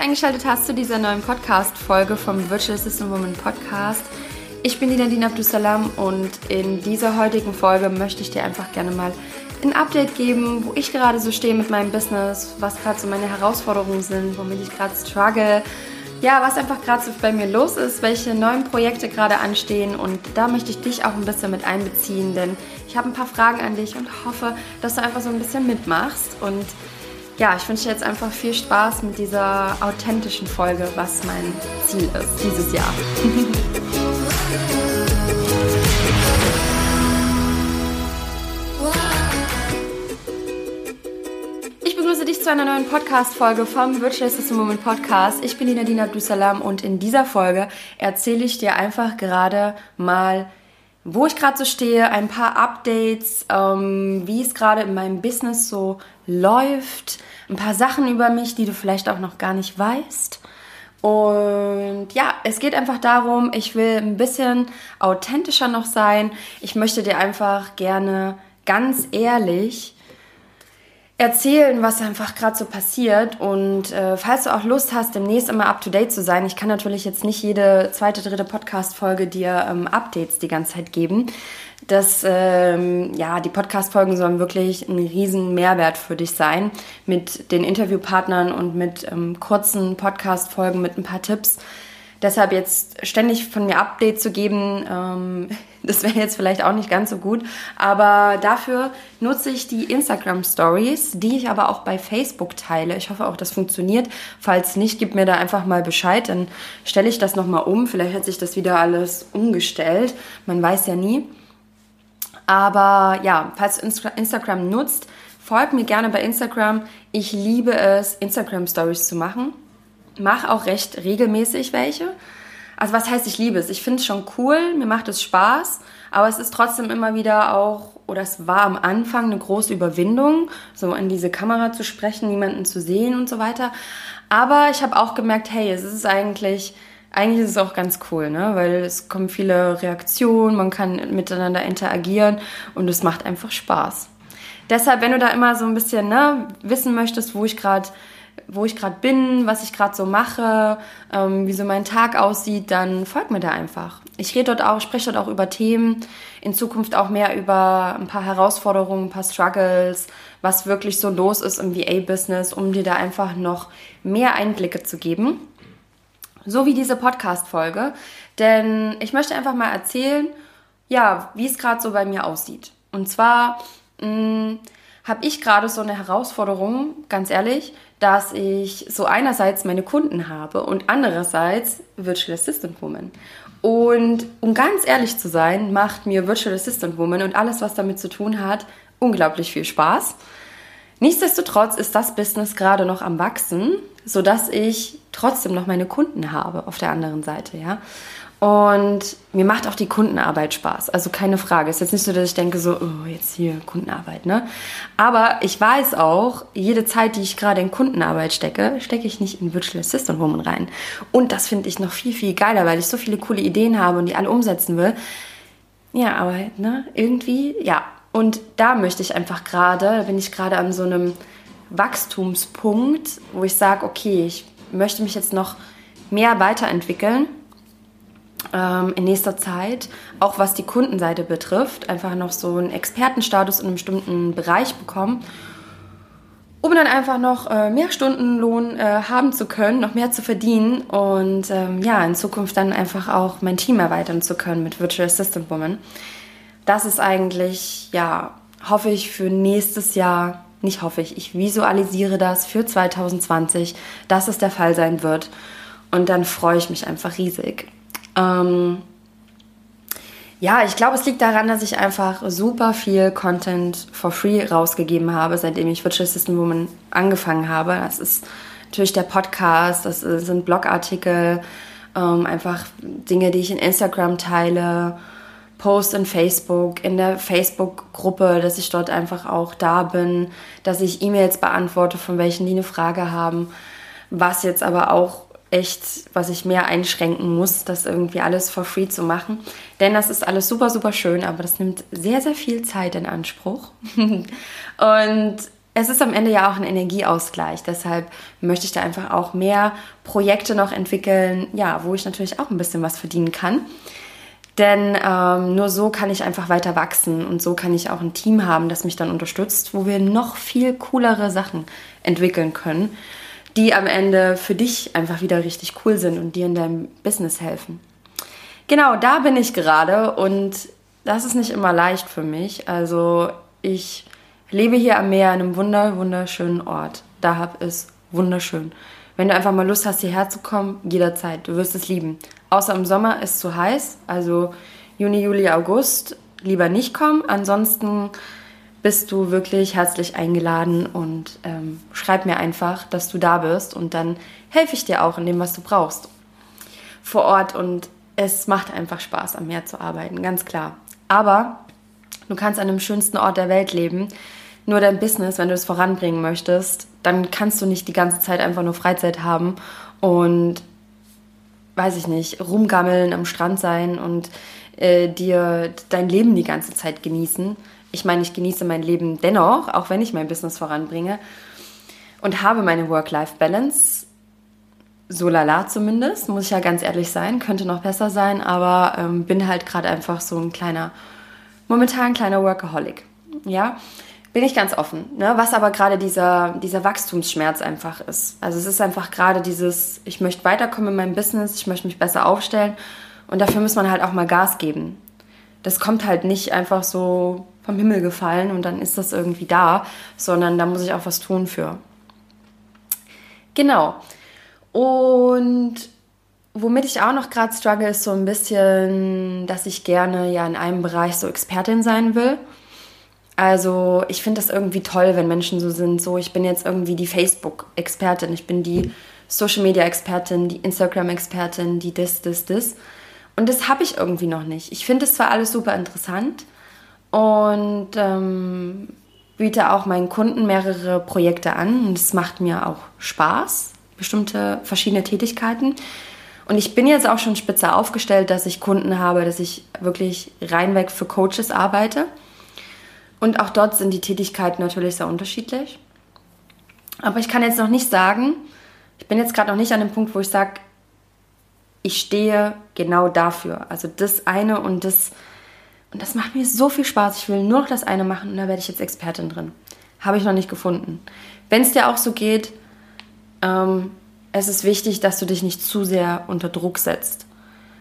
eingeschaltet hast zu dieser neuen Podcast-Folge vom Virtual Assistant Woman Podcast. Ich bin die Nadine Abdusalam und in dieser heutigen Folge möchte ich dir einfach gerne mal ein Update geben, wo ich gerade so stehe mit meinem Business, was gerade so meine Herausforderungen sind, womit ich gerade struggle, ja, was einfach gerade so bei mir los ist, welche neuen Projekte gerade anstehen. Und da möchte ich dich auch ein bisschen mit einbeziehen, denn ich habe ein paar Fragen an dich und hoffe, dass du einfach so ein bisschen mitmachst. Und ja, ich wünsche jetzt einfach viel Spaß mit dieser authentischen Folge, was mein Ziel ist dieses Jahr. Ich begrüße dich zu einer neuen Podcast-Folge vom Virtual Assistant Moment Podcast. Ich bin die Nadine Abdusalam und in dieser Folge erzähle ich dir einfach gerade mal, wo ich gerade so stehe, ein paar Updates, ähm, wie es gerade in meinem Business so läuft, ein paar Sachen über mich, die du vielleicht auch noch gar nicht weißt. Und ja, es geht einfach darum, ich will ein bisschen authentischer noch sein. Ich möchte dir einfach gerne ganz ehrlich erzählen, was einfach gerade so passiert. Und äh, falls du auch Lust hast, demnächst immer up-to-date zu sein, ich kann natürlich jetzt nicht jede zweite, dritte Podcast-Folge dir ähm, Updates die ganze Zeit geben. Das, ähm, ja, die Podcast-Folgen sollen wirklich ein riesen Mehrwert für dich sein mit den Interviewpartnern und mit ähm, kurzen Podcast-Folgen mit ein paar Tipps Deshalb jetzt ständig von mir Updates zu geben, ähm, das wäre jetzt vielleicht auch nicht ganz so gut. Aber dafür nutze ich die Instagram Stories, die ich aber auch bei Facebook teile. Ich hoffe auch, das funktioniert. Falls nicht, gib mir da einfach mal Bescheid. Dann stelle ich das nochmal um. Vielleicht hat sich das wieder alles umgestellt. Man weiß ja nie. Aber ja, falls du Instagram nutzt, folg mir gerne bei Instagram. Ich liebe es, Instagram Stories zu machen mache auch recht regelmäßig welche. Also was heißt, ich liebe es? Ich finde es schon cool, mir macht es Spaß, aber es ist trotzdem immer wieder auch, oder es war am Anfang eine große Überwindung, so in diese Kamera zu sprechen, niemanden zu sehen und so weiter. Aber ich habe auch gemerkt, hey, es ist eigentlich, eigentlich ist es auch ganz cool, ne? weil es kommen viele Reaktionen, man kann miteinander interagieren und es macht einfach Spaß. Deshalb, wenn du da immer so ein bisschen ne, wissen möchtest, wo ich gerade wo ich gerade bin, was ich gerade so mache, ähm, wie so mein Tag aussieht, dann folgt mir da einfach. Ich rede dort auch, spreche dort auch über Themen, in Zukunft auch mehr über ein paar Herausforderungen, ein paar Struggles, was wirklich so los ist im VA-Business, um dir da einfach noch mehr Einblicke zu geben. So wie diese Podcast-Folge. Denn ich möchte einfach mal erzählen, ja, wie es gerade so bei mir aussieht. Und zwar mm, habe ich gerade so eine Herausforderung, ganz ehrlich, dass ich so einerseits meine Kunden habe und andererseits Virtual Assistant Woman. Und um ganz ehrlich zu sein, macht mir Virtual Assistant Woman und alles, was damit zu tun hat, unglaublich viel Spaß. Nichtsdestotrotz ist das Business gerade noch am Wachsen, sodass ich trotzdem noch meine Kunden habe auf der anderen Seite, ja. Und mir macht auch die Kundenarbeit Spaß. Also keine Frage. Ist jetzt nicht so, dass ich denke so, oh, jetzt hier Kundenarbeit, ne? Aber ich weiß auch, jede Zeit, die ich gerade in Kundenarbeit stecke, stecke ich nicht in Virtual Assistant Woman rein. Und das finde ich noch viel, viel geiler, weil ich so viele coole Ideen habe und die alle umsetzen will. Ja, aber ne, irgendwie, ja. Und da möchte ich einfach gerade, bin ich gerade an so einem Wachstumspunkt, wo ich sage, okay, ich möchte mich jetzt noch mehr weiterentwickeln in nächster Zeit, auch was die Kundenseite betrifft, einfach noch so einen Expertenstatus in einem bestimmten Bereich bekommen, um dann einfach noch äh, mehr Stundenlohn äh, haben zu können, noch mehr zu verdienen und ähm, ja, in Zukunft dann einfach auch mein Team erweitern zu können mit Virtual Assistant Woman. Das ist eigentlich, ja, hoffe ich für nächstes Jahr, nicht hoffe ich, ich visualisiere das für 2020, dass es der Fall sein wird. Und dann freue ich mich einfach riesig. Ähm, ja, ich glaube, es liegt daran, dass ich einfach super viel Content for free rausgegeben habe, seitdem ich Virtual Assistant Woman angefangen habe. Das ist natürlich der Podcast, das sind Blogartikel, ähm, einfach Dinge, die ich in Instagram teile, Post in Facebook, in der Facebook-Gruppe, dass ich dort einfach auch da bin, dass ich E-Mails beantworte, von welchen die eine Frage haben, was jetzt aber auch echt, was ich mehr einschränken muss, das irgendwie alles for free zu machen. Denn das ist alles super, super schön, aber das nimmt sehr, sehr viel Zeit in Anspruch. und es ist am Ende ja auch ein Energieausgleich. Deshalb möchte ich da einfach auch mehr Projekte noch entwickeln, ja, wo ich natürlich auch ein bisschen was verdienen kann. Denn ähm, nur so kann ich einfach weiter wachsen und so kann ich auch ein Team haben, das mich dann unterstützt, wo wir noch viel coolere Sachen entwickeln können, die am Ende für dich einfach wieder richtig cool sind und dir in deinem Business helfen. Genau, da bin ich gerade und das ist nicht immer leicht für mich. Also ich lebe hier am Meer an einem wunder, wunderschönen Ort. Dahab ist wunderschön. Wenn du einfach mal Lust hast, hierher zu kommen, jederzeit. Du wirst es lieben. Außer im Sommer ist es zu heiß. Also Juni, Juli, August lieber nicht kommen. Ansonsten bist du wirklich herzlich eingeladen und ähm, schreib mir einfach, dass du da bist und dann helfe ich dir auch in dem, was du brauchst vor Ort und es macht einfach Spaß, am Meer zu arbeiten, ganz klar. Aber du kannst an dem schönsten Ort der Welt leben. Nur dein Business, wenn du es voranbringen möchtest, dann kannst du nicht die ganze Zeit einfach nur Freizeit haben und weiß ich nicht, rumgammeln, am Strand sein und äh, dir dein Leben die ganze Zeit genießen. Ich meine, ich genieße mein Leben dennoch, auch wenn ich mein Business voranbringe und habe meine Work-Life-Balance. So lala zumindest, muss ich ja ganz ehrlich sein, könnte noch besser sein, aber ähm, bin halt gerade einfach so ein kleiner, momentan ein kleiner Workaholic. Ja, bin ich ganz offen. Ne? Was aber gerade dieser, dieser Wachstumsschmerz einfach ist. Also es ist einfach gerade dieses, ich möchte weiterkommen in meinem Business, ich möchte mich besser aufstellen und dafür muss man halt auch mal Gas geben. Das kommt halt nicht einfach so vom Himmel gefallen und dann ist das irgendwie da, sondern da muss ich auch was tun für. Genau. Und womit ich auch noch gerade struggle, ist so ein bisschen, dass ich gerne ja in einem Bereich so Expertin sein will. Also ich finde das irgendwie toll, wenn Menschen so sind. So, ich bin jetzt irgendwie die Facebook-Expertin, ich bin die Social-Media-Expertin, die Instagram-Expertin, die das, das, das. Und das habe ich irgendwie noch nicht. Ich finde es zwar alles super interessant und ähm, biete auch meinen Kunden mehrere Projekte an und es macht mir auch Spaß, bestimmte verschiedene Tätigkeiten. Und ich bin jetzt auch schon spitze aufgestellt, dass ich Kunden habe, dass ich wirklich reinweg für Coaches arbeite. Und auch dort sind die Tätigkeiten natürlich sehr unterschiedlich. Aber ich kann jetzt noch nicht sagen, ich bin jetzt gerade noch nicht an dem Punkt, wo ich sage, ich stehe genau dafür. Also das eine und das. Und das macht mir so viel Spaß. Ich will nur noch das eine machen und da werde ich jetzt Expertin drin. Habe ich noch nicht gefunden. Wenn es dir auch so geht, ähm, es ist wichtig, dass du dich nicht zu sehr unter Druck setzt.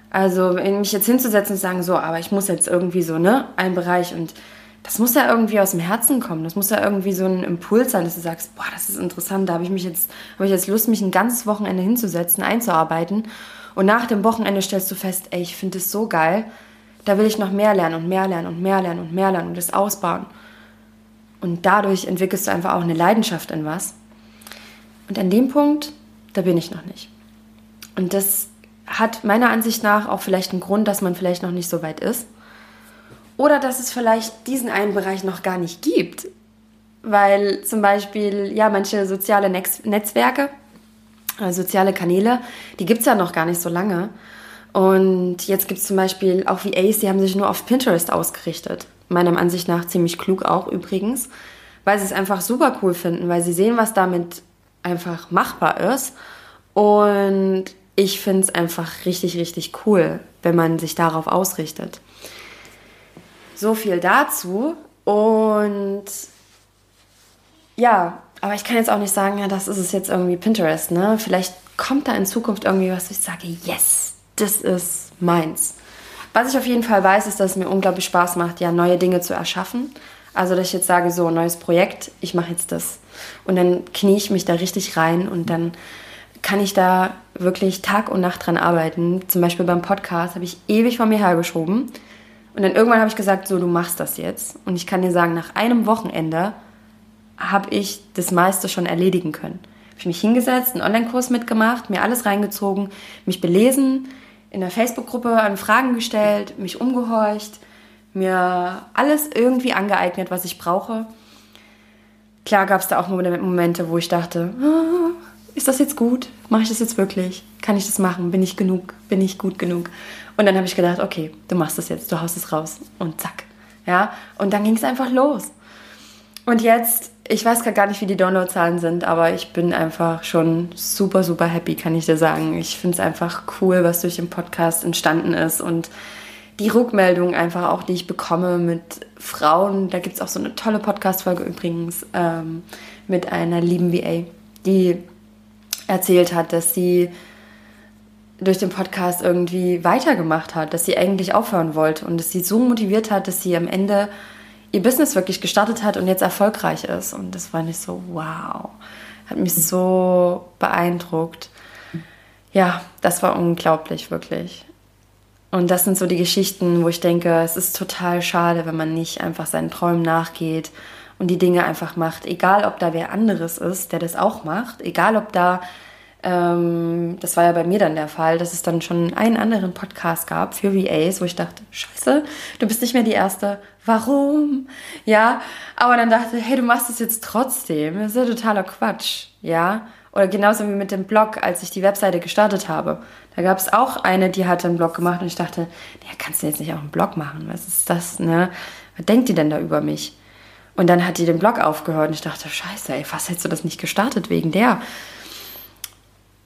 Also mich jetzt hinzusetzen und sagen, so, aber ich muss jetzt irgendwie so, ne, einen Bereich und das muss ja irgendwie aus dem Herzen kommen. Das muss ja irgendwie so ein Impuls sein, dass du sagst, boah, das ist interessant, da habe ich mich jetzt, habe ich jetzt Lust, mich ein ganzes Wochenende hinzusetzen, einzuarbeiten. Und nach dem Wochenende stellst du fest, ey, ich finde das so geil, da will ich noch mehr lernen und mehr lernen und mehr lernen und mehr lernen und das ausbauen. Und dadurch entwickelst du einfach auch eine Leidenschaft in was. Und an dem Punkt, da bin ich noch nicht. Und das hat meiner Ansicht nach auch vielleicht einen Grund, dass man vielleicht noch nicht so weit ist. Oder dass es vielleicht diesen einen Bereich noch gar nicht gibt. Weil zum Beispiel, ja, manche soziale Netzwerke, äh, soziale Kanäle, die gibt es ja noch gar nicht so lange. Und jetzt gibt es zum Beispiel auch VAs, die haben sich nur auf Pinterest ausgerichtet. Meiner Ansicht nach ziemlich klug auch übrigens, weil sie es einfach super cool finden, weil sie sehen, was damit einfach machbar ist. Und ich finde es einfach richtig, richtig cool, wenn man sich darauf ausrichtet. So viel dazu. Und ja, aber ich kann jetzt auch nicht sagen, ja, das ist es jetzt irgendwie Pinterest, ne? Vielleicht kommt da in Zukunft irgendwie was, wo ich sage, yes, das ist meins. Was ich auf jeden Fall weiß, ist, dass es mir unglaublich Spaß macht, ja, neue Dinge zu erschaffen. Also, dass ich jetzt sage, so, neues Projekt, ich mache jetzt das. Und dann knie ich mich da richtig rein und dann kann ich da wirklich Tag und Nacht dran arbeiten. Zum Beispiel beim Podcast habe ich ewig von mir hergeschoben und dann irgendwann habe ich gesagt, so, du machst das jetzt. Und ich kann dir sagen, nach einem Wochenende habe ich das meiste schon erledigen können. Habe ich mich hingesetzt, einen Online-Kurs mitgemacht, mir alles reingezogen, mich belesen, in der Facebook-Gruppe an Fragen gestellt, mich umgehorcht, mir alles irgendwie angeeignet, was ich brauche. Klar gab es da auch Momente, wo ich dachte, ah, ist das jetzt gut? Mache ich das jetzt wirklich? Kann ich das machen? Bin ich genug? Bin ich gut genug? Und dann habe ich gedacht, okay, du machst das jetzt, du haust es raus und zack. Ja, und dann ging es einfach los. Und jetzt ich weiß gar nicht, wie die Downloadzahlen sind, aber ich bin einfach schon super, super happy, kann ich dir sagen. Ich finde es einfach cool, was durch den Podcast entstanden ist und die Rückmeldung einfach auch, die ich bekomme mit Frauen. Da gibt es auch so eine tolle Podcast-Folge übrigens ähm, mit einer lieben VA, die erzählt hat, dass sie durch den Podcast irgendwie weitergemacht hat, dass sie eigentlich aufhören wollte und dass sie so motiviert hat, dass sie am Ende ihr Business wirklich gestartet hat und jetzt erfolgreich ist. Und das war nicht so, wow, hat mich so beeindruckt. Ja, das war unglaublich, wirklich. Und das sind so die Geschichten, wo ich denke, es ist total schade, wenn man nicht einfach seinen Träumen nachgeht und die Dinge einfach macht. Egal, ob da wer anderes ist, der das auch macht. Egal, ob da ähm, das war ja bei mir dann der Fall, dass es dann schon einen anderen Podcast gab für VAs, wo ich dachte, scheiße, du bist nicht mehr die Erste. Warum? Ja, aber dann dachte, hey, du machst es jetzt trotzdem. Das ist ja totaler Quatsch. Ja, oder genauso wie mit dem Blog, als ich die Webseite gestartet habe. Da gab es auch eine, die hatte einen Blog gemacht und ich dachte, ja, kannst du jetzt nicht auch einen Blog machen? Was ist das, ne? Was denkt die denn da über mich? Und dann hat die den Blog aufgehört und ich dachte, scheiße, ey, was hättest du das nicht gestartet wegen der?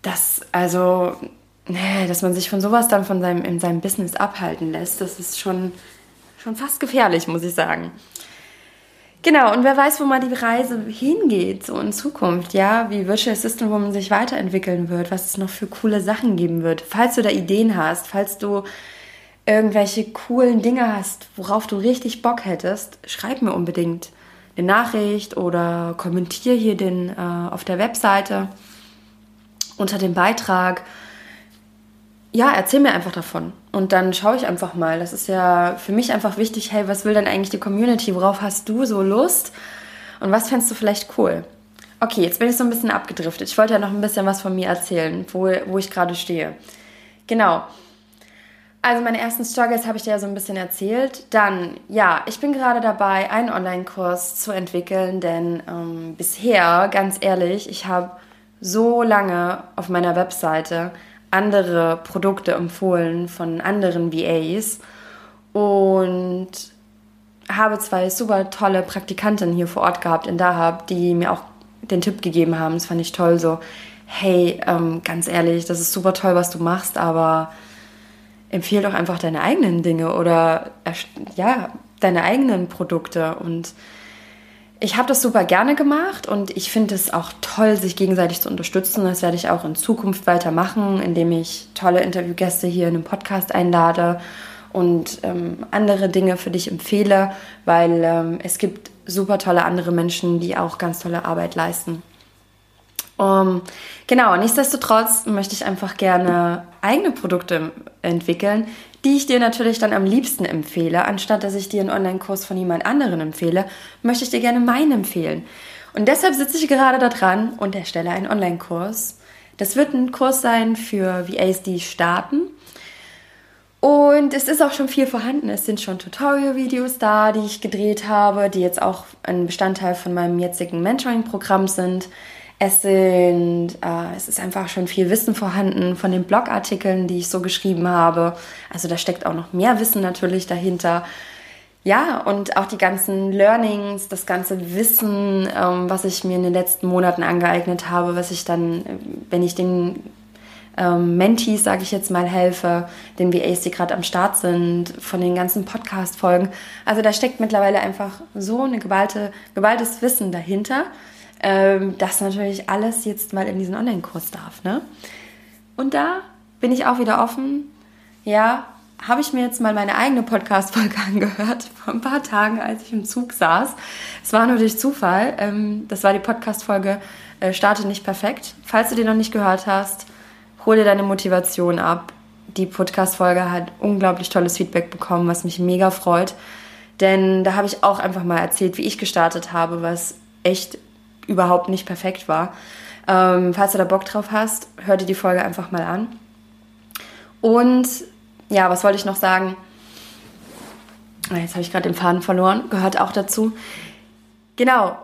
Das, also, dass man sich von sowas dann von seinem, in seinem Business abhalten lässt, das ist schon, schon fast gefährlich, muss ich sagen. Genau, und wer weiß, wo mal die Reise hingeht, so in Zukunft, ja, wie Virtual Assistant Woman sich weiterentwickeln wird, was es noch für coole Sachen geben wird. Falls du da Ideen hast, falls du irgendwelche coolen Dinge hast, worauf du richtig Bock hättest, schreib mir unbedingt eine Nachricht oder kommentier hier den äh, auf der Webseite unter dem Beitrag, ja, erzähl mir einfach davon. Und dann schaue ich einfach mal. Das ist ja für mich einfach wichtig, hey, was will denn eigentlich die Community? Worauf hast du so Lust? Und was fändest du vielleicht cool? Okay, jetzt bin ich so ein bisschen abgedriftet. Ich wollte ja noch ein bisschen was von mir erzählen, wo, wo ich gerade stehe. Genau. Also meine ersten Struggles habe ich dir ja so ein bisschen erzählt. Dann, ja, ich bin gerade dabei, einen Online-Kurs zu entwickeln, denn ähm, bisher, ganz ehrlich, ich habe so lange auf meiner Webseite andere Produkte empfohlen von anderen VAs und habe zwei super tolle Praktikantinnen hier vor Ort gehabt in Dahab, die mir auch den Tipp gegeben haben. Das fand ich toll, so, hey, ähm, ganz ehrlich, das ist super toll, was du machst, aber empfehle doch einfach deine eigenen Dinge oder ja, deine eigenen Produkte und ich habe das super gerne gemacht und ich finde es auch toll, sich gegenseitig zu unterstützen. Das werde ich auch in Zukunft weitermachen, indem ich tolle Interviewgäste hier in einem Podcast einlade und ähm, andere Dinge für dich empfehle, weil ähm, es gibt super tolle andere Menschen, die auch ganz tolle Arbeit leisten. Um, genau, nichtsdestotrotz möchte ich einfach gerne eigene Produkte entwickeln, die ich dir natürlich dann am liebsten empfehle. Anstatt dass ich dir einen Online-Kurs von jemand anderen empfehle, möchte ich dir gerne meinen empfehlen. Und deshalb sitze ich gerade da dran und erstelle einen Online-Kurs. Das wird ein Kurs sein für VAs, die starten. Und es ist auch schon viel vorhanden. Es sind schon Tutorial-Videos da, die ich gedreht habe, die jetzt auch ein Bestandteil von meinem jetzigen Mentoring-Programm sind. Es sind, äh, es ist einfach schon viel Wissen vorhanden von den Blogartikeln, die ich so geschrieben habe. Also da steckt auch noch mehr Wissen natürlich dahinter. Ja, und auch die ganzen Learnings, das ganze Wissen, ähm, was ich mir in den letzten Monaten angeeignet habe, was ich dann, wenn ich den ähm, Mentees, sage ich jetzt mal, helfe, den VAs, die gerade am Start sind, von den ganzen Podcast-Folgen. Also da steckt mittlerweile einfach so eine geballte, geballtes Wissen dahinter ähm, das natürlich alles jetzt mal in diesen Online-Kurs darf. Ne? Und da bin ich auch wieder offen. Ja, habe ich mir jetzt mal meine eigene Podcast-Folge angehört, vor ein paar Tagen, als ich im Zug saß. Es war nur durch Zufall. Ähm, das war die Podcast-Folge äh, Starte nicht perfekt. Falls du die noch nicht gehört hast, hol dir deine Motivation ab. Die Podcast-Folge hat unglaublich tolles Feedback bekommen, was mich mega freut. Denn da habe ich auch einfach mal erzählt, wie ich gestartet habe, was echt überhaupt nicht perfekt war. Ähm, falls du da Bock drauf hast, hör dir die Folge einfach mal an. Und ja, was wollte ich noch sagen? Ah, jetzt habe ich gerade den Faden verloren, gehört auch dazu. Genau.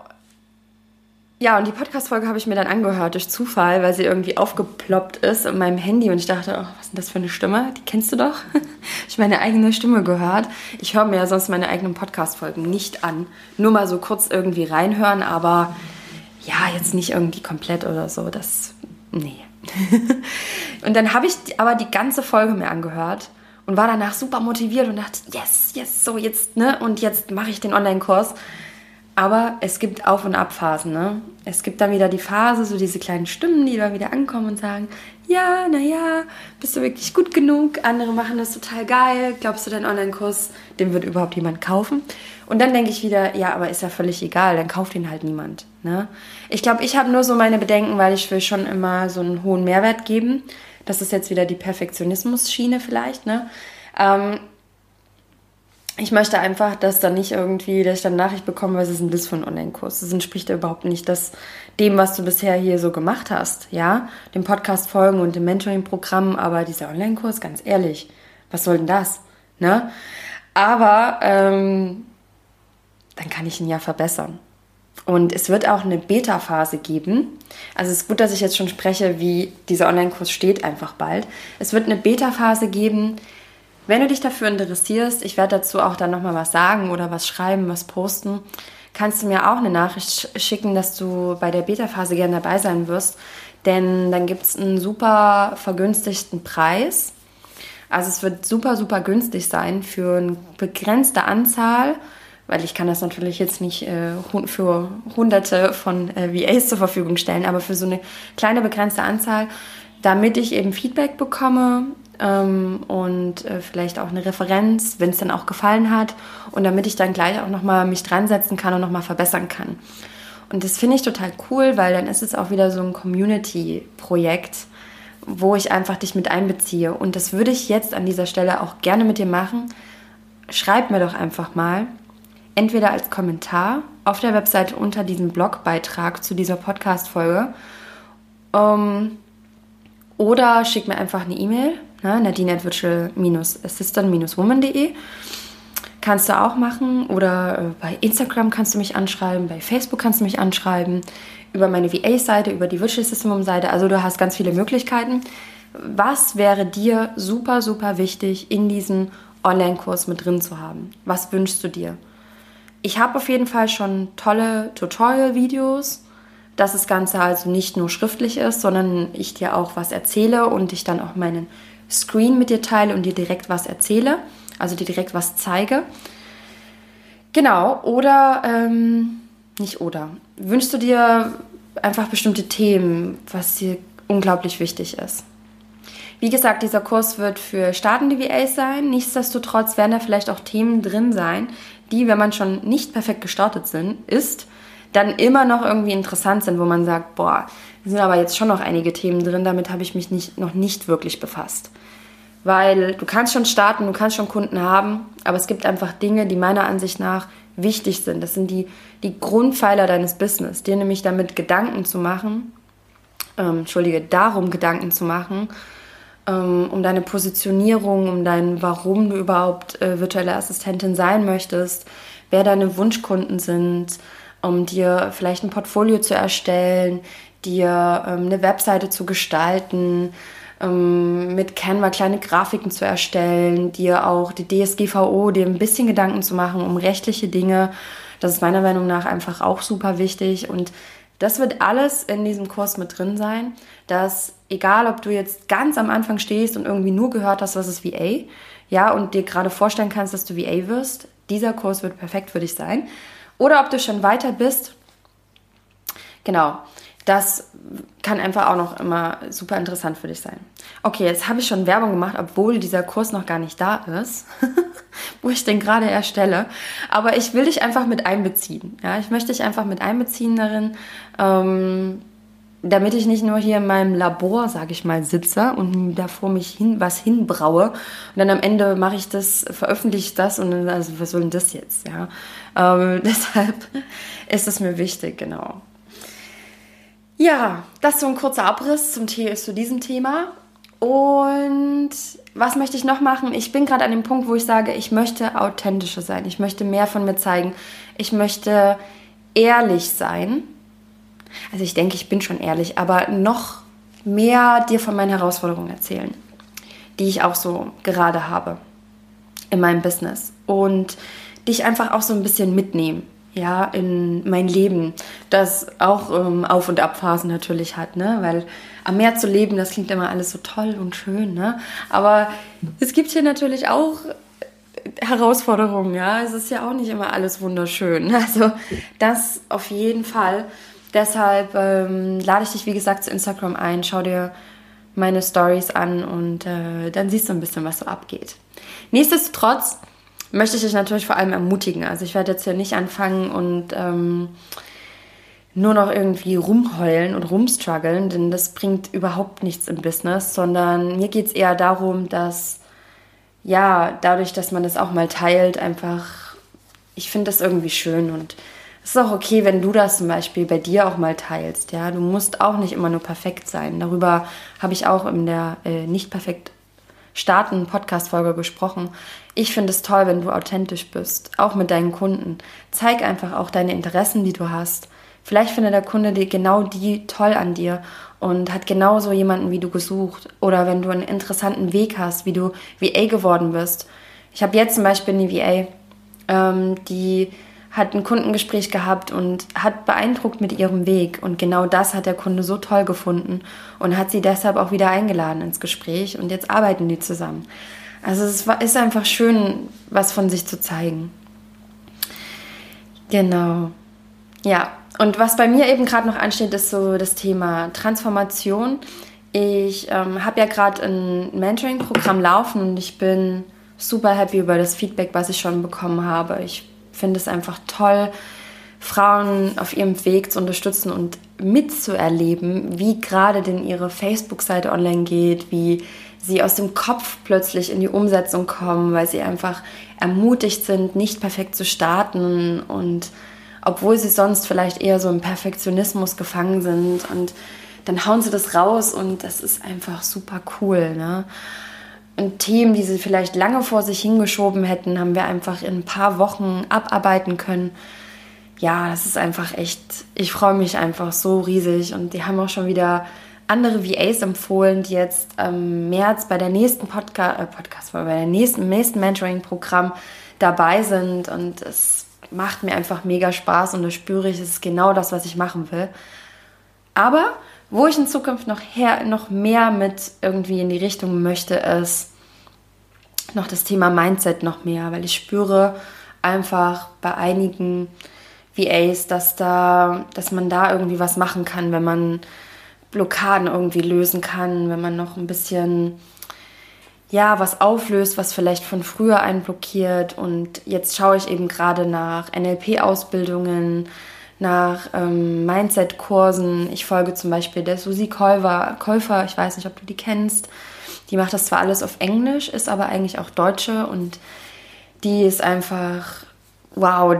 Ja, und die Podcast-Folge habe ich mir dann angehört durch Zufall, weil sie irgendwie aufgeploppt ist in meinem Handy und ich dachte, oh, was ist denn das für eine Stimme? Die kennst du doch. ich meine eigene Stimme gehört. Ich höre mir ja sonst meine eigenen Podcast-Folgen nicht an. Nur mal so kurz irgendwie reinhören, aber ja, jetzt nicht irgendwie komplett oder so. Das, nee. und dann habe ich aber die ganze Folge mir angehört und war danach super motiviert und dachte, yes, yes, so jetzt, ne? Und jetzt mache ich den Online-Kurs. Aber es gibt Auf- und Abphasen. Ne? Es gibt dann wieder die Phase, so diese kleinen Stimmen, die da wieder ankommen und sagen, ja, naja, bist du wirklich gut genug? Andere machen das total geil. Glaubst du, dein Online-Kurs, den wird überhaupt jemand kaufen? Und dann denke ich wieder, ja, aber ist ja völlig egal, dann kauft ihn halt niemand. Ne? Ich glaube, ich habe nur so meine Bedenken, weil ich will schon immer so einen hohen Mehrwert geben. Das ist jetzt wieder die Perfektionismus-Schiene vielleicht. Ne? Ähm, ich möchte einfach, dass dann nicht irgendwie, dass ich dann Nachricht bekomme, was ist denn das für ein Online-Kurs? Das entspricht ja überhaupt nicht das, dem, was du bisher hier so gemacht hast, ja? Dem Podcast folgen und dem Mentoring-Programm, aber dieser Online-Kurs, ganz ehrlich, was soll denn das, ne? Aber ähm, dann kann ich ihn ja verbessern. Und es wird auch eine Beta-Phase geben. Also es ist gut, dass ich jetzt schon spreche, wie dieser Online-Kurs steht einfach bald. Es wird eine Beta-Phase geben, wenn du dich dafür interessierst, ich werde dazu auch dann nochmal was sagen oder was schreiben, was posten, kannst du mir auch eine Nachricht schicken, dass du bei der Beta-Phase gerne dabei sein wirst. Denn dann gibt es einen super vergünstigten Preis. Also es wird super, super günstig sein für eine begrenzte Anzahl, weil ich kann das natürlich jetzt nicht äh, für hunderte von äh, VAs zur Verfügung stellen, aber für so eine kleine begrenzte Anzahl, damit ich eben Feedback bekomme, ähm, und äh, vielleicht auch eine Referenz, wenn es dann auch gefallen hat und damit ich dann gleich auch nochmal mich dran setzen kann und nochmal verbessern kann. Und das finde ich total cool, weil dann ist es auch wieder so ein Community-Projekt, wo ich einfach dich mit einbeziehe. Und das würde ich jetzt an dieser Stelle auch gerne mit dir machen. Schreib mir doch einfach mal, entweder als Kommentar auf der Webseite unter diesem Blogbeitrag zu dieser Podcast-Folge ähm, oder schick mir einfach eine E-Mail ne, nadine at virtual-assistant-woman.de. Kannst du auch machen oder äh, bei Instagram kannst du mich anschreiben, bei Facebook kannst du mich anschreiben, über meine VA-Seite, über die Virtual System Seite. Also du hast ganz viele Möglichkeiten. Was wäre dir super, super wichtig in diesem Online-Kurs mit drin zu haben? Was wünschst du dir? Ich habe auf jeden Fall schon tolle Tutorial-Videos, dass das Ganze also nicht nur schriftlich ist, sondern ich dir auch was erzähle und ich dann auch meinen Screen mit dir teile und dir direkt was erzähle, also dir direkt was zeige. Genau, oder ähm, nicht oder. Wünschst du dir einfach bestimmte Themen, was dir unglaublich wichtig ist? Wie gesagt, dieser Kurs wird für startende VAs sein. Nichtsdestotrotz werden da vielleicht auch Themen drin sein, die, wenn man schon nicht perfekt gestartet sind, ist, dann immer noch irgendwie interessant sind, wo man sagt, boah, sind aber jetzt schon noch einige Themen drin, damit habe ich mich nicht, noch nicht wirklich befasst. Weil du kannst schon starten, du kannst schon Kunden haben, aber es gibt einfach Dinge, die meiner Ansicht nach wichtig sind. Das sind die, die Grundpfeiler deines Business, dir nämlich damit Gedanken zu machen, ähm, entschuldige, darum Gedanken zu machen, um deine Positionierung, um dein, warum du überhaupt äh, virtuelle Assistentin sein möchtest, wer deine Wunschkunden sind, um dir vielleicht ein Portfolio zu erstellen, dir ähm, eine Webseite zu gestalten, ähm, mit Canva kleine Grafiken zu erstellen, dir auch die DSGVO, dir ein bisschen Gedanken zu machen um rechtliche Dinge. Das ist meiner Meinung nach einfach auch super wichtig und das wird alles in diesem Kurs mit drin sein, dass egal, ob du jetzt ganz am Anfang stehst und irgendwie nur gehört hast, was ist VA, ja, und dir gerade vorstellen kannst, dass du VA wirst, dieser Kurs wird perfekt für dich sein. Oder ob du schon weiter bist, genau, das kann einfach auch noch immer super interessant für dich sein. Okay, jetzt habe ich schon Werbung gemacht, obwohl dieser Kurs noch gar nicht da ist, wo ich den gerade erstelle. Aber ich will dich einfach mit einbeziehen. Ja, ich möchte dich einfach mit einbeziehen darin, ähm, damit ich nicht nur hier in meinem Labor, sage ich mal, sitze und da vor mich hin was hinbraue und dann am Ende mache ich das, veröffentliche ich das und dann, also was soll denn das jetzt? Ja, ähm, deshalb ist es mir wichtig, genau. Ja, das ist so ein kurzer Abriss zum zu diesem Thema. Und was möchte ich noch machen? Ich bin gerade an dem Punkt, wo ich sage, ich möchte authentischer sein. Ich möchte mehr von mir zeigen. Ich möchte ehrlich sein. Also ich denke, ich bin schon ehrlich, aber noch mehr dir von meinen Herausforderungen erzählen, die ich auch so gerade habe in meinem Business. Und dich einfach auch so ein bisschen mitnehmen, ja, in mein Leben, das auch ähm, Auf- und Abphasen natürlich hat, ne, weil am Meer zu leben, das klingt immer alles so toll und schön, ne, aber es gibt hier natürlich auch Herausforderungen, ja, es ist ja auch nicht immer alles wunderschön, also das auf jeden Fall. Deshalb ähm, lade ich dich, wie gesagt, zu Instagram ein, schau dir meine Stories an und äh, dann siehst du ein bisschen, was so abgeht. Nichtsdestotrotz möchte ich dich natürlich vor allem ermutigen. Also ich werde jetzt hier nicht anfangen und ähm, nur noch irgendwie rumheulen und rumstruggeln, denn das bringt überhaupt nichts im Business, sondern mir geht es eher darum, dass ja, dadurch, dass man das auch mal teilt, einfach, ich finde das irgendwie schön und es ist auch okay, wenn du das zum Beispiel bei dir auch mal teilst. Ja, du musst auch nicht immer nur perfekt sein. Darüber habe ich auch in der äh, nicht perfekt starten Podcast-Folge gesprochen. Ich finde es toll, wenn du authentisch bist, auch mit deinen Kunden. Zeig einfach auch deine Interessen, die du hast. Vielleicht findet der Kunde die, genau die toll an dir und hat genauso jemanden wie du gesucht. Oder wenn du einen interessanten Weg hast, wie du VA geworden bist. Ich habe jetzt zum Beispiel eine VA, ähm, die hat ein Kundengespräch gehabt und hat beeindruckt mit ihrem Weg. Und genau das hat der Kunde so toll gefunden und hat sie deshalb auch wieder eingeladen ins Gespräch. Und jetzt arbeiten die zusammen. Also es ist einfach schön, was von sich zu zeigen. Genau. Ja, und was bei mir eben gerade noch ansteht, ist so das Thema Transformation. Ich ähm, habe ja gerade ein Mentoring-Programm laufen und ich bin super happy über das Feedback, was ich schon bekommen habe. Ich finde es einfach toll, Frauen auf ihrem Weg zu unterstützen und mitzuerleben, wie gerade denn ihre Facebook-Seite online geht, wie sie aus dem Kopf plötzlich in die Umsetzung kommen, weil sie einfach ermutigt sind, nicht perfekt zu starten und obwohl sie sonst vielleicht eher so im Perfektionismus gefangen sind und dann hauen sie das raus und das ist einfach super cool. Ne? Und Themen, die sie vielleicht lange vor sich hingeschoben hätten, haben wir einfach in ein paar Wochen abarbeiten können. Ja, das ist einfach echt, ich freue mich einfach so riesig. Und die haben auch schon wieder andere VAs empfohlen, die jetzt im März bei der nächsten Podca äh, Podcast, bei der nächsten, nächsten Mentoring-Programm dabei sind. Und es macht mir einfach mega Spaß und da spüre ich, es ist genau das, was ich machen will. Aber wo ich in Zukunft noch, her, noch mehr mit irgendwie in die Richtung möchte, ist noch das Thema Mindset noch mehr, weil ich spüre einfach bei einigen VAs, dass da, dass man da irgendwie was machen kann, wenn man Blockaden irgendwie lösen kann, wenn man noch ein bisschen ja, was auflöst, was vielleicht von früher einen blockiert. Und jetzt schaue ich eben gerade nach NLP-Ausbildungen, nach ähm, Mindset-Kursen. Ich folge zum Beispiel der Susi Käufer, Käufer, ich weiß nicht, ob du die kennst. Die macht das zwar alles auf Englisch, ist aber eigentlich auch Deutsche und die ist einfach, wow,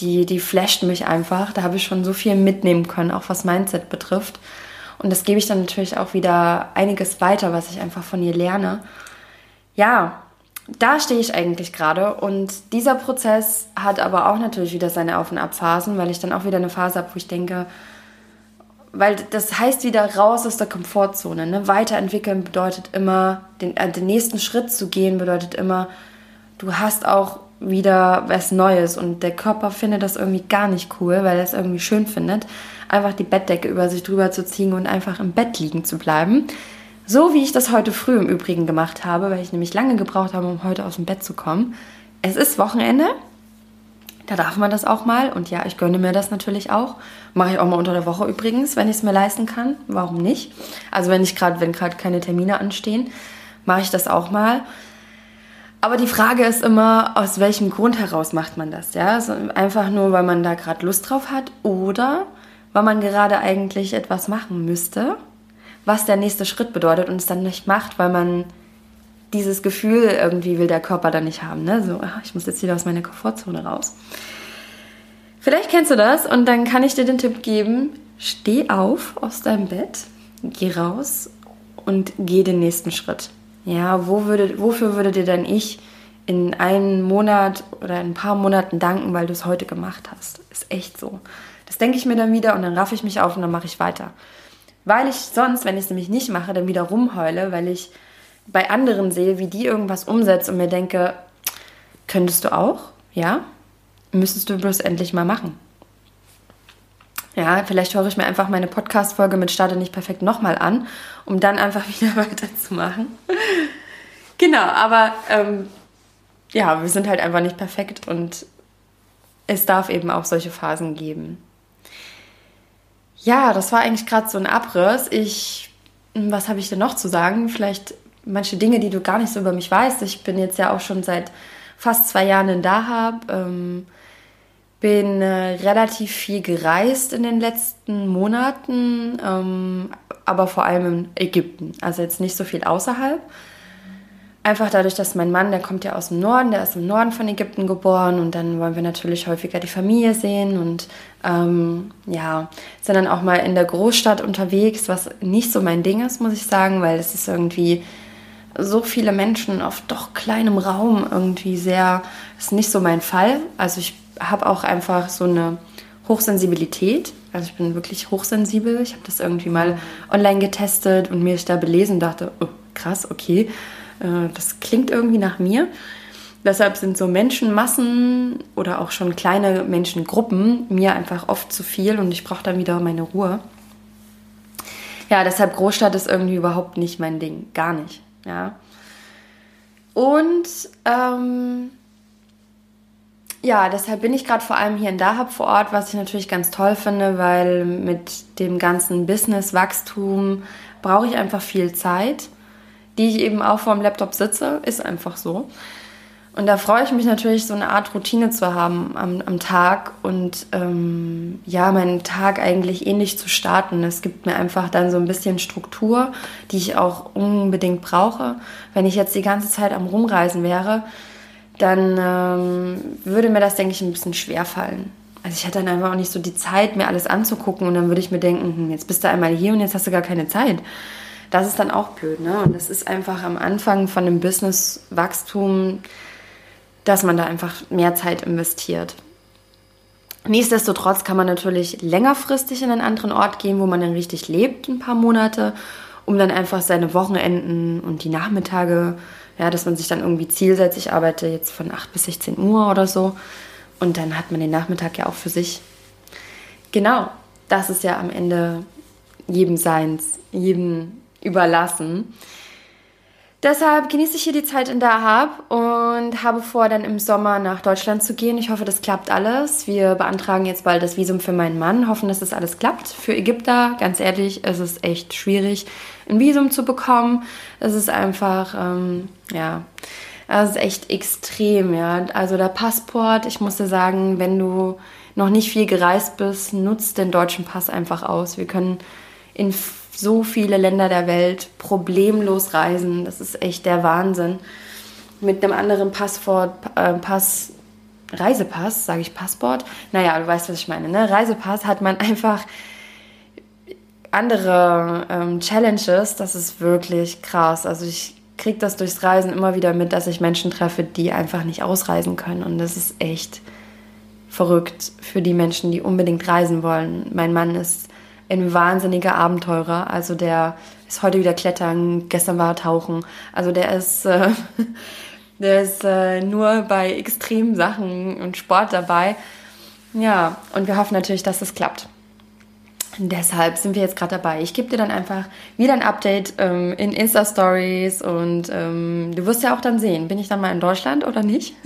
die, die flasht mich einfach. Da habe ich schon so viel mitnehmen können, auch was Mindset betrifft. Und das gebe ich dann natürlich auch wieder einiges weiter, was ich einfach von ihr lerne. Ja, da stehe ich eigentlich gerade und dieser Prozess hat aber auch natürlich wieder seine Auf- und Abphasen, weil ich dann auch wieder eine Phase habe, wo ich denke, weil das heißt wieder raus aus der Komfortzone. Ne? Weiterentwickeln bedeutet immer, den, äh, den nächsten Schritt zu gehen bedeutet immer, du hast auch wieder was Neues und der Körper findet das irgendwie gar nicht cool, weil er es irgendwie schön findet, einfach die Bettdecke über sich drüber zu ziehen und einfach im Bett liegen zu bleiben. So wie ich das heute früh im Übrigen gemacht habe, weil ich nämlich lange gebraucht habe, um heute aus dem Bett zu kommen. Es ist Wochenende. Da darf man das auch mal. Und ja, ich gönne mir das natürlich auch. Mache ich auch mal unter der Woche übrigens, wenn ich es mir leisten kann. Warum nicht? Also wenn ich gerade, wenn gerade keine Termine anstehen, mache ich das auch mal. Aber die Frage ist immer, aus welchem Grund heraus macht man das? Ja, also einfach nur, weil man da gerade Lust drauf hat oder weil man gerade eigentlich etwas machen müsste was der nächste Schritt bedeutet und es dann nicht macht, weil man dieses Gefühl irgendwie will der Körper dann nicht haben. Ne? So, ach, ich muss jetzt wieder aus meiner Komfortzone raus. Vielleicht kennst du das und dann kann ich dir den Tipp geben, steh auf aus deinem Bett, geh raus und geh den nächsten Schritt. Ja, wo würde, wofür würde dir denn ich in einem Monat oder in ein paar Monaten danken, weil du es heute gemacht hast? Ist echt so. Das denke ich mir dann wieder und dann raffe ich mich auf und dann mache ich weiter. Weil ich sonst, wenn ich es nämlich nicht mache, dann wieder rumheule, weil ich bei anderen sehe, wie die irgendwas umsetzen und mir denke, könntest du auch? Ja? Müsstest du bloß endlich mal machen. Ja, vielleicht höre ich mir einfach meine Podcast-Folge mit Starte nicht perfekt nochmal an, um dann einfach wieder weiterzumachen. genau, aber ähm, ja, wir sind halt einfach nicht perfekt und es darf eben auch solche Phasen geben. Ja, das war eigentlich gerade so ein Abriss. Ich, was habe ich denn noch zu sagen? Vielleicht manche Dinge, die du gar nicht so über mich weißt. Ich bin jetzt ja auch schon seit fast zwei Jahren in Dahab. Ähm, bin äh, relativ viel gereist in den letzten Monaten, ähm, aber vor allem in Ägypten. Also jetzt nicht so viel außerhalb. Einfach dadurch, dass mein Mann, der kommt ja aus dem Norden, der ist im Norden von Ägypten geboren und dann wollen wir natürlich häufiger die Familie sehen und ähm, ja, sind dann auch mal in der Großstadt unterwegs, was nicht so mein Ding ist, muss ich sagen, weil es ist irgendwie so viele Menschen auf doch kleinem Raum irgendwie sehr, ist nicht so mein Fall. Also ich habe auch einfach so eine Hochsensibilität. Also ich bin wirklich hochsensibel. Ich habe das irgendwie mal online getestet und mir da belesen dachte, oh, krass, okay. Äh, das klingt irgendwie nach mir. Deshalb sind so Menschenmassen oder auch schon kleine Menschengruppen mir einfach oft zu viel und ich brauche dann wieder meine Ruhe. Ja, deshalb Großstadt ist irgendwie überhaupt nicht mein Ding. Gar nicht. Ja. Und ähm, ja, deshalb bin ich gerade vor allem hier in Dahab vor Ort, was ich natürlich ganz toll finde, weil mit dem ganzen Business-Wachstum brauche ich einfach viel Zeit die ich eben auch vor dem Laptop sitze, ist einfach so. Und da freue ich mich natürlich, so eine Art Routine zu haben am, am Tag und ähm, ja, meinen Tag eigentlich ähnlich zu starten. Es gibt mir einfach dann so ein bisschen Struktur, die ich auch unbedingt brauche. Wenn ich jetzt die ganze Zeit am Rumreisen wäre, dann ähm, würde mir das, denke ich, ein bisschen schwer fallen. Also ich hätte dann einfach auch nicht so die Zeit, mir alles anzugucken und dann würde ich mir denken, hm, jetzt bist du einmal hier und jetzt hast du gar keine Zeit das ist dann auch blöd. Ne? Und das ist einfach am Anfang von dem Business-Wachstum, dass man da einfach mehr Zeit investiert. Nichtsdestotrotz kann man natürlich längerfristig in einen anderen Ort gehen, wo man dann richtig lebt, ein paar Monate, um dann einfach seine Wochenenden und die Nachmittage, ja, dass man sich dann irgendwie zielsetzt, ich arbeite jetzt von 8 bis 16 Uhr oder so und dann hat man den Nachmittag ja auch für sich. Genau, das ist ja am Ende jedem Seins, jedem überlassen. Deshalb genieße ich hier die Zeit in Dahab und habe vor, dann im Sommer nach Deutschland zu gehen. Ich hoffe, das klappt alles. Wir beantragen jetzt bald das Visum für meinen Mann, hoffen, dass das alles klappt. Für Ägypter, ganz ehrlich, es ist echt schwierig, ein Visum zu bekommen. Es ist einfach, ähm, ja, es ist echt extrem, ja. Also der Passport, ich muss dir sagen, wenn du noch nicht viel gereist bist, nutzt den deutschen Pass einfach aus. Wir können in so viele Länder der Welt problemlos reisen. Das ist echt der Wahnsinn. Mit einem anderen Passwort, äh, Pass, Reisepass, sage ich Passport. Naja, du weißt, was ich meine. Ne? Reisepass hat man einfach andere ähm, Challenges. Das ist wirklich krass. Also ich kriege das durchs Reisen immer wieder mit, dass ich Menschen treffe, die einfach nicht ausreisen können. Und das ist echt verrückt für die Menschen, die unbedingt reisen wollen. Mein Mann ist ein wahnsinniger Abenteurer. Also der ist heute wieder klettern, gestern war er tauchen. Also der ist, äh, der ist äh, nur bei extremen Sachen und Sport dabei. Ja, und wir hoffen natürlich, dass das klappt. Deshalb sind wir jetzt gerade dabei. Ich gebe dir dann einfach wieder ein Update ähm, in Insta-Stories und ähm, du wirst ja auch dann sehen, bin ich dann mal in Deutschland oder nicht?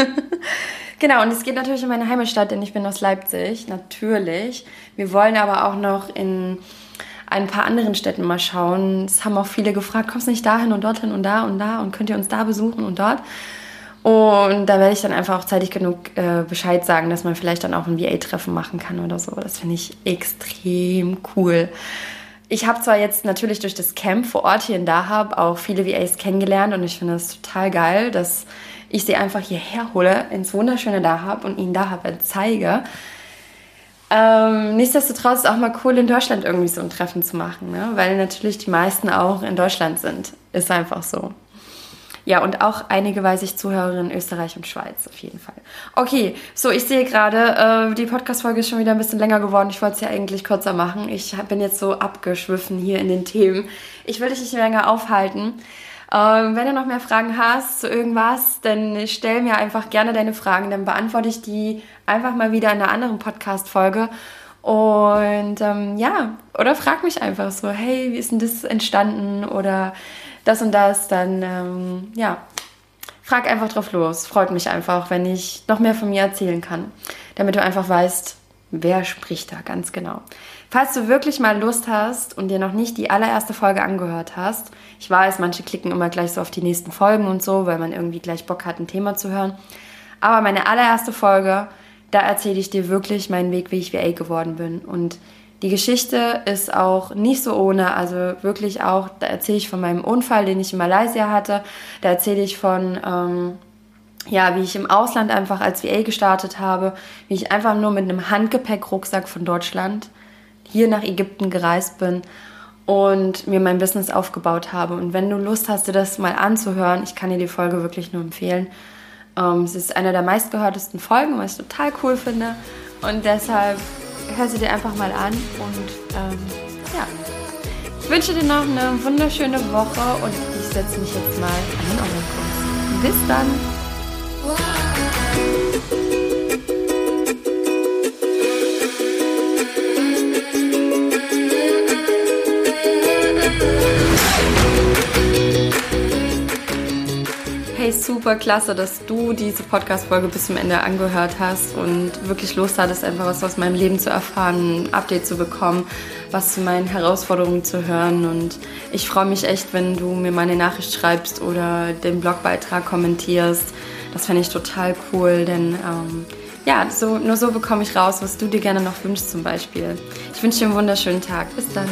Genau, und es geht natürlich um meine Heimatstadt, denn ich bin aus Leipzig, natürlich. Wir wollen aber auch noch in ein paar anderen Städten mal schauen. Es haben auch viele gefragt, kommst nicht dahin und dorthin und da und da und könnt ihr uns da besuchen und dort? Und da werde ich dann einfach auch zeitig genug äh, Bescheid sagen, dass man vielleicht dann auch ein VA-Treffen machen kann oder so. Das finde ich extrem cool. Ich habe zwar jetzt natürlich durch das Camp vor Ort hier in Dahab auch viele VAs kennengelernt und ich finde das total geil, dass ich sie einfach hierher hole, ins wunderschöne Dahab und ihnen Dahab zeige. Ähm, nichtsdestotrotz ist auch mal cool, in Deutschland irgendwie so ein Treffen zu machen, ne? weil natürlich die meisten auch in Deutschland sind. Ist einfach so. Ja, und auch einige weiß ich Zuhörerinnen in Österreich und Schweiz auf jeden Fall. Okay, so ich sehe gerade, äh, die Podcast-Folge ist schon wieder ein bisschen länger geworden. Ich wollte es ja eigentlich kürzer machen. Ich bin jetzt so abgeschwiffen hier in den Themen. Ich will dich nicht länger aufhalten. Ähm, wenn du noch mehr Fragen hast zu irgendwas, dann stell mir einfach gerne deine Fragen, dann beantworte ich die einfach mal wieder in einer anderen Podcast-Folge. Und ähm, ja, oder frag mich einfach so, hey, wie ist denn das entstanden? Oder das und das, dann ähm, ja, frag einfach drauf los. Freut mich einfach, wenn ich noch mehr von mir erzählen kann, damit du einfach weißt, wer spricht da ganz genau. Falls du wirklich mal Lust hast und dir noch nicht die allererste Folge angehört hast, ich weiß, manche klicken immer gleich so auf die nächsten Folgen und so, weil man irgendwie gleich Bock hat, ein Thema zu hören. Aber meine allererste Folge, da erzähle ich dir wirklich meinen Weg, wie ich VA geworden bin. Und die Geschichte ist auch nicht so ohne, also wirklich auch, da erzähle ich von meinem Unfall, den ich in Malaysia hatte, da erzähle ich von, ähm, ja, wie ich im Ausland einfach als VA gestartet habe, wie ich einfach nur mit einem Handgepäckrucksack von Deutschland hier nach Ägypten gereist bin und mir mein Business aufgebaut habe. Und wenn du Lust hast, dir das mal anzuhören, ich kann dir die Folge wirklich nur empfehlen. Ähm, es ist eine der meistgehörtesten Folgen, was ich total cool finde. Und deshalb hör sie dir einfach mal an und ähm, ja. Ich wünsche dir noch eine wunderschöne Woche und ich setze mich jetzt mal an den Online-Kurs. Bis dann! Super klasse, dass du diese Podcast-Folge bis zum Ende angehört hast und wirklich Lust hattest, einfach was aus meinem Leben zu erfahren, ein Update zu bekommen, was zu meinen Herausforderungen zu hören. Und ich freue mich echt, wenn du mir meine Nachricht schreibst oder den Blogbeitrag kommentierst. Das fände ich total cool, denn ähm, ja, so, nur so bekomme ich raus, was du dir gerne noch wünschst zum Beispiel. Ich wünsche dir einen wunderschönen Tag. Bis dann.